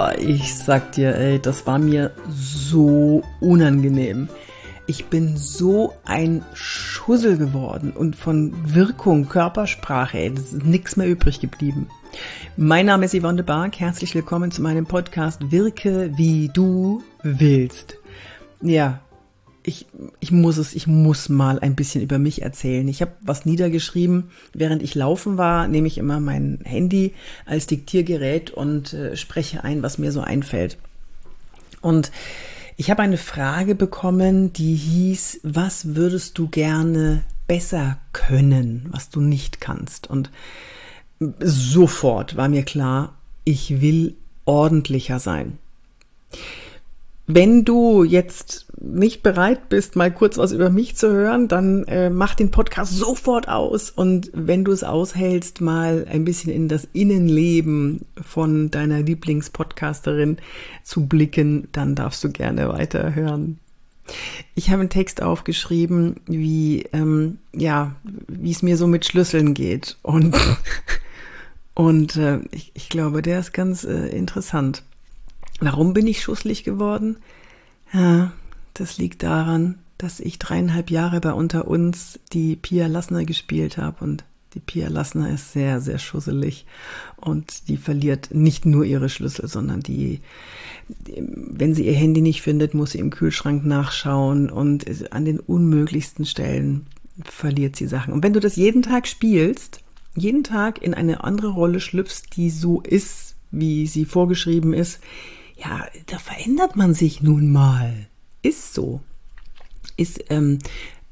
Boah, ich sag dir, ey, das war mir so unangenehm. Ich bin so ein Schussel geworden und von Wirkung, Körpersprache, ey, das ist nichts mehr übrig geblieben. Mein Name ist Yvonne de Barg, herzlich willkommen zu meinem Podcast Wirke wie du willst. Ja, ich, ich muss es, ich muss mal ein bisschen über mich erzählen. Ich habe was niedergeschrieben, während ich laufen war, nehme ich immer mein Handy als Diktiergerät und äh, spreche ein, was mir so einfällt. Und ich habe eine Frage bekommen, die hieß, was würdest du gerne besser können, was du nicht kannst? Und sofort war mir klar, ich will ordentlicher sein. Wenn du jetzt nicht bereit bist, mal kurz was über mich zu hören, dann äh, mach den Podcast sofort aus. Und wenn du es aushältst, mal ein bisschen in das Innenleben von deiner Lieblingspodcasterin zu blicken, dann darfst du gerne weiterhören. Ich habe einen Text aufgeschrieben, wie ähm, ja, wie es mir so mit Schlüsseln geht und und äh, ich, ich glaube, der ist ganz äh, interessant. Warum bin ich schusslich geworden? Ja, das liegt daran, dass ich dreieinhalb Jahre bei Unter uns die Pia Lassner gespielt habe und die Pia Lassner ist sehr, sehr schusselig und die verliert nicht nur ihre Schlüssel, sondern die, wenn sie ihr Handy nicht findet, muss sie im Kühlschrank nachschauen und an den unmöglichsten Stellen verliert sie Sachen. Und wenn du das jeden Tag spielst, jeden Tag in eine andere Rolle schlüpfst, die so ist, wie sie vorgeschrieben ist, ja, da verändert man sich nun mal. Ist so. Ist, ähm,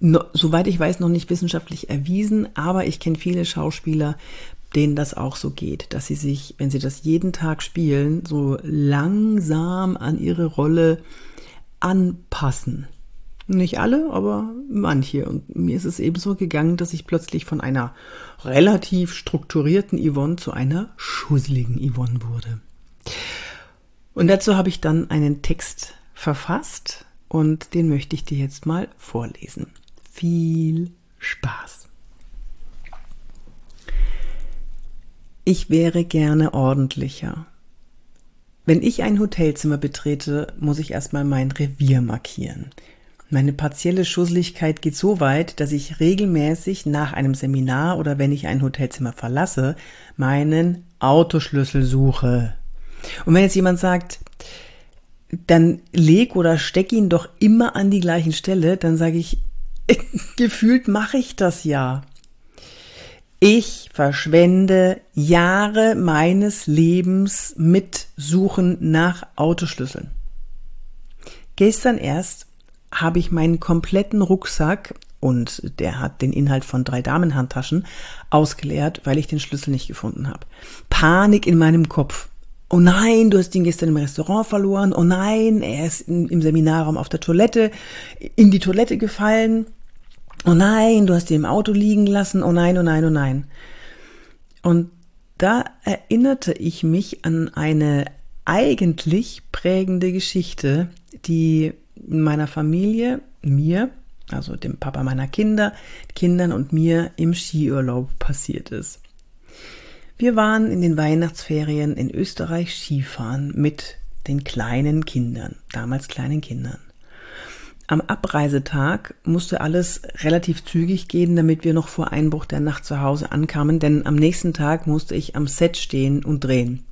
no, soweit ich weiß, noch nicht wissenschaftlich erwiesen, aber ich kenne viele Schauspieler, denen das auch so geht, dass sie sich, wenn sie das jeden Tag spielen, so langsam an ihre Rolle anpassen. Nicht alle, aber manche. Und mir ist es eben so gegangen, dass ich plötzlich von einer relativ strukturierten Yvonne zu einer schusseligen Yvonne wurde. Und dazu habe ich dann einen Text verfasst und den möchte ich dir jetzt mal vorlesen. Viel Spaß. Ich wäre gerne ordentlicher. Wenn ich ein Hotelzimmer betrete, muss ich erstmal mein Revier markieren. Meine partielle Schusseligkeit geht so weit, dass ich regelmäßig nach einem Seminar oder wenn ich ein Hotelzimmer verlasse, meinen Autoschlüssel suche. Und wenn jetzt jemand sagt, dann leg oder steck ihn doch immer an die gleichen Stelle, dann sage ich, gefühlt mache ich das ja. Ich verschwende Jahre meines Lebens mit Suchen nach Autoschlüsseln. Gestern erst habe ich meinen kompletten Rucksack und der hat den Inhalt von drei Damenhandtaschen ausgeleert, weil ich den Schlüssel nicht gefunden habe. Panik in meinem Kopf oh nein, du hast ihn gestern im Restaurant verloren, oh nein, er ist im Seminarraum auf der Toilette, in die Toilette gefallen, oh nein, du hast ihn im Auto liegen lassen, oh nein, oh nein, oh nein. Und da erinnerte ich mich an eine eigentlich prägende Geschichte, die meiner Familie, mir, also dem Papa meiner Kinder, Kindern und mir im Skiurlaub passiert ist. Wir waren in den Weihnachtsferien in Österreich Skifahren mit den kleinen Kindern, damals kleinen Kindern. Am Abreisetag musste alles relativ zügig gehen, damit wir noch vor Einbruch der Nacht zu Hause ankamen, denn am nächsten Tag musste ich am Set stehen und drehen.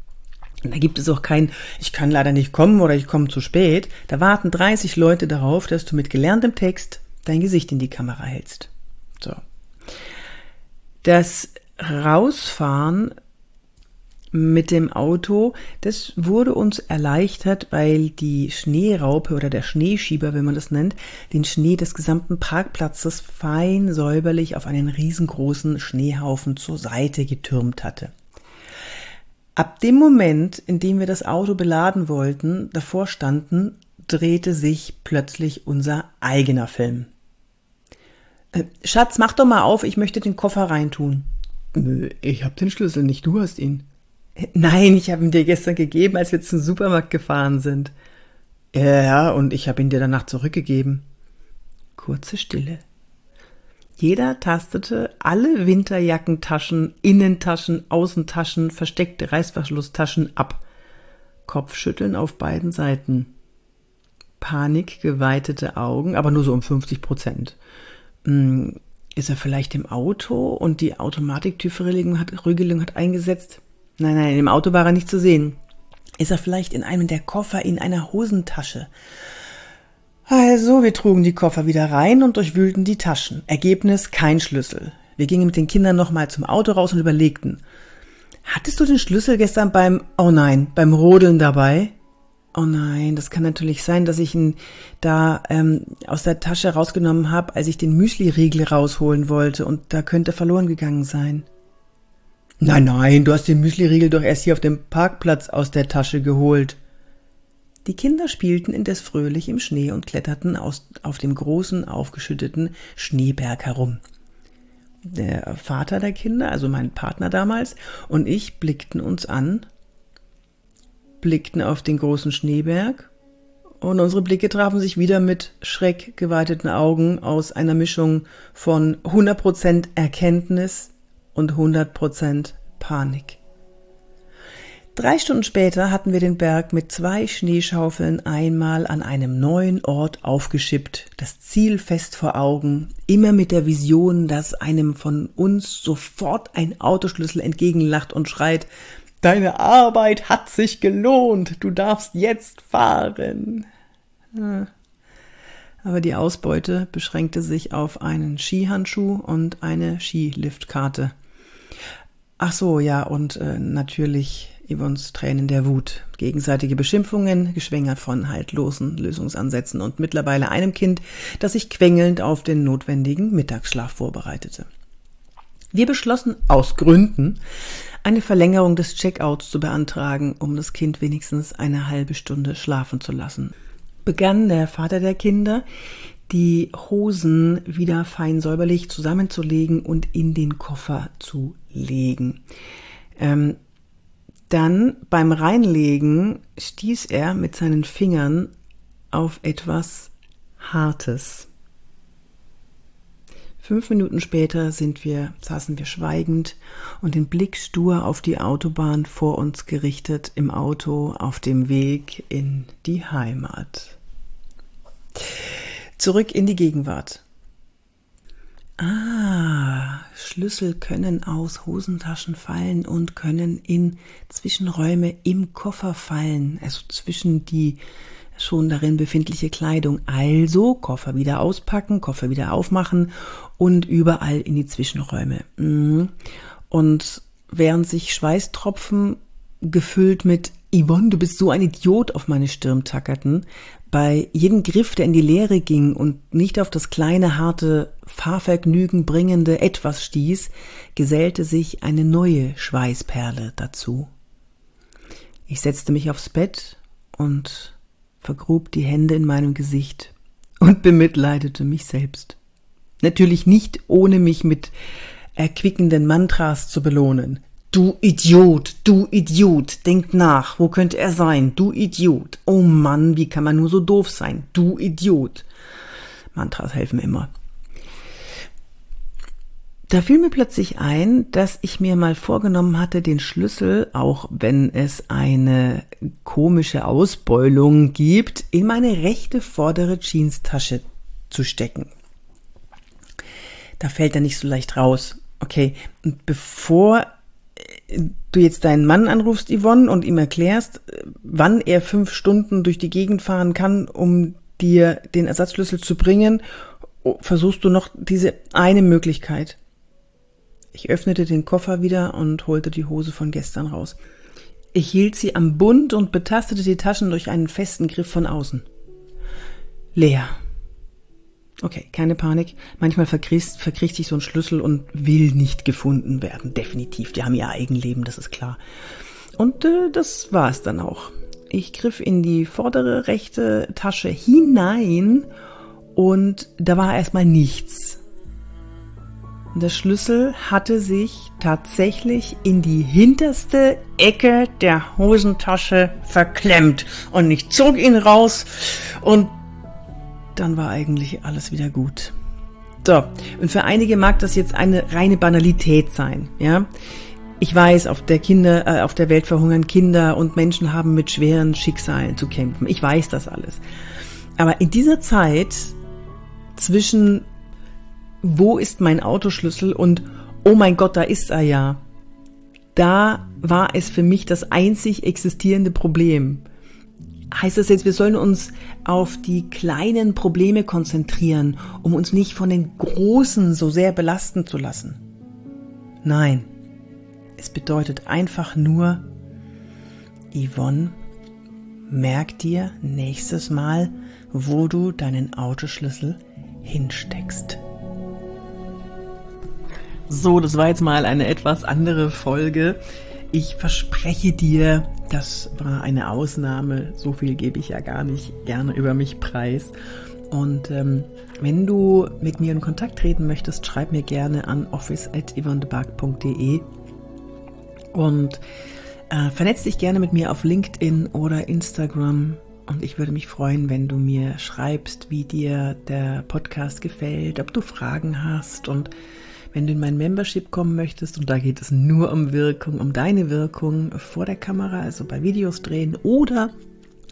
Und da gibt es auch kein, ich kann leider nicht kommen oder ich komme zu spät. Da warten 30 Leute darauf, dass du mit gelerntem Text dein Gesicht in die Kamera hältst. So. Das Rausfahren mit dem Auto, das wurde uns erleichtert, weil die Schneeraupe oder der Schneeschieber, wenn man das nennt, den Schnee des gesamten Parkplatzes fein säuberlich auf einen riesengroßen Schneehaufen zur Seite getürmt hatte. Ab dem Moment, in dem wir das Auto beladen wollten, davor standen, drehte sich plötzlich unser eigener Film. Äh, Schatz, mach doch mal auf, ich möchte den Koffer reintun. Ich hab den Schlüssel nicht, du hast ihn. Nein, ich habe ihn dir gestern gegeben, als wir zum Supermarkt gefahren sind. Ja, und ich habe ihn dir danach zurückgegeben. Kurze Stille. Jeder tastete alle Winterjackentaschen, Innentaschen, Außentaschen, versteckte Reißverschlusstaschen ab. Kopfschütteln auf beiden Seiten. Panik, geweitete Augen, aber nur so um 50 Prozent. Hm, ist er vielleicht im Auto und die Automatiktürverriegelung hat, hat eingesetzt? Nein, nein, im Auto war er nicht zu sehen. Ist er vielleicht in einem der Koffer in einer Hosentasche? Also, wir trugen die Koffer wieder rein und durchwühlten die Taschen. Ergebnis kein Schlüssel. Wir gingen mit den Kindern nochmal zum Auto raus und überlegten. Hattest du den Schlüssel gestern beim, oh nein, beim Rodeln dabei? Oh nein, das kann natürlich sein, dass ich ihn da ähm, aus der Tasche rausgenommen habe, als ich den Müsli-Riegel rausholen wollte und da könnte verloren gegangen sein. Nein, nein, du hast den Müsli-Riegel doch erst hier auf dem Parkplatz aus der Tasche geholt. Die Kinder spielten indes fröhlich im Schnee und kletterten aus, auf dem großen, aufgeschütteten Schneeberg herum. Der Vater der Kinder, also mein Partner damals, und ich blickten uns an blickten auf den großen Schneeberg und unsere Blicke trafen sich wieder mit schreck geweiteten Augen aus einer Mischung von 100% Erkenntnis und 100% Panik. Drei Stunden später hatten wir den Berg mit zwei Schneeschaufeln einmal an einem neuen Ort aufgeschippt, das Ziel fest vor Augen, immer mit der Vision, dass einem von uns sofort ein Autoschlüssel entgegenlacht und schreit, Deine Arbeit hat sich gelohnt. Du darfst jetzt fahren. Aber die Ausbeute beschränkte sich auf einen Skihandschuh und eine Skiliftkarte. Ach so, ja, und äh, natürlich Yvonnes Tränen der Wut, gegenseitige Beschimpfungen, geschwängert von haltlosen Lösungsansätzen und mittlerweile einem Kind, das sich quengelnd auf den notwendigen Mittagsschlaf vorbereitete. Wir beschlossen aus Gründen, eine Verlängerung des Checkouts zu beantragen, um das Kind wenigstens eine halbe Stunde schlafen zu lassen. Begann der Vater der Kinder, die Hosen wieder fein säuberlich zusammenzulegen und in den Koffer zu legen. Ähm, dann beim Reinlegen stieß er mit seinen Fingern auf etwas Hartes. Fünf Minuten später sind wir, saßen wir schweigend und den Blick stur auf die Autobahn vor uns gerichtet im Auto auf dem Weg in die Heimat. Zurück in die Gegenwart. Ah, Schlüssel können aus Hosentaschen fallen und können in Zwischenräume im Koffer fallen, also zwischen die schon darin befindliche Kleidung. Also Koffer wieder auspacken, Koffer wieder aufmachen und überall in die Zwischenräume. Mhm. Und während sich Schweißtropfen gefüllt mit Yvonne, du bist so ein Idiot auf meine Stirn tackerten, bei jedem Griff, der in die Leere ging und nicht auf das kleine, harte, Fahrvergnügen bringende Etwas stieß, gesellte sich eine neue Schweißperle dazu. Ich setzte mich aufs Bett und vergrub die Hände in meinem Gesicht und bemitleidete mich selbst. Natürlich nicht, ohne mich mit erquickenden Mantras zu belohnen. Du Idiot, du Idiot, denk nach, wo könnte er sein? Du Idiot. Oh Mann, wie kann man nur so doof sein? Du Idiot. Mantras helfen immer. Da fiel mir plötzlich ein, dass ich mir mal vorgenommen hatte, den Schlüssel, auch wenn es eine komische Ausbeulung gibt, in meine rechte vordere Jeanstasche zu stecken. Da fällt er nicht so leicht raus. Okay, und bevor äh, du jetzt deinen Mann anrufst, Yvonne, und ihm erklärst, wann er fünf Stunden durch die Gegend fahren kann, um dir den Ersatzschlüssel zu bringen, versuchst du noch diese eine Möglichkeit. Ich öffnete den Koffer wieder und holte die Hose von gestern raus. Ich hielt sie am Bund und betastete die Taschen durch einen festen Griff von außen. Leer. Okay, keine Panik. Manchmal verkriegt, verkriecht sich so ein Schlüssel und will nicht gefunden werden. Definitiv. Die haben ihr Eigenleben, das ist klar. Und äh, das war es dann auch. Ich griff in die vordere rechte Tasche hinein und da war erstmal nichts. Der Schlüssel hatte sich tatsächlich in die hinterste Ecke der Hosentasche verklemmt und ich zog ihn raus und dann war eigentlich alles wieder gut. So, und für einige mag das jetzt eine reine Banalität sein, ja. Ich weiß, auf der Kinder, äh, auf der Welt verhungern Kinder und Menschen haben mit schweren Schicksalen zu kämpfen. Ich weiß das alles. Aber in dieser Zeit zwischen wo ist mein Autoschlüssel und oh mein Gott, da ist er ja. Da war es für mich das einzig existierende Problem. Heißt das jetzt, wir sollen uns auf die kleinen Probleme konzentrieren, um uns nicht von den großen so sehr belasten zu lassen? Nein, es bedeutet einfach nur, Yvonne, merk dir nächstes Mal, wo du deinen Autoschlüssel hinsteckst. So, das war jetzt mal eine etwas andere Folge. Ich verspreche dir, das war eine Ausnahme. So viel gebe ich ja gar nicht gerne über mich preis. Und ähm, wenn du mit mir in Kontakt treten möchtest, schreib mir gerne an office.yvonnebark.de und äh, vernetz dich gerne mit mir auf LinkedIn oder Instagram. Und ich würde mich freuen, wenn du mir schreibst, wie dir der Podcast gefällt, ob du Fragen hast und wenn du in mein Membership kommen möchtest, und da geht es nur um Wirkung, um deine Wirkung vor der Kamera, also bei Videos drehen oder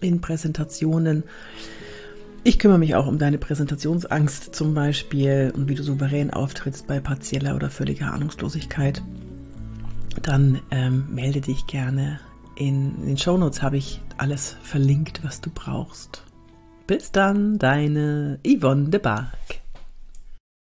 in Präsentationen. Ich kümmere mich auch um deine Präsentationsangst zum Beispiel und wie du souverän auftrittst bei partieller oder völliger Ahnungslosigkeit. Dann ähm, melde dich gerne. In, in den Shownotes habe ich alles verlinkt, was du brauchst. Bis dann, deine Yvonne de Barg.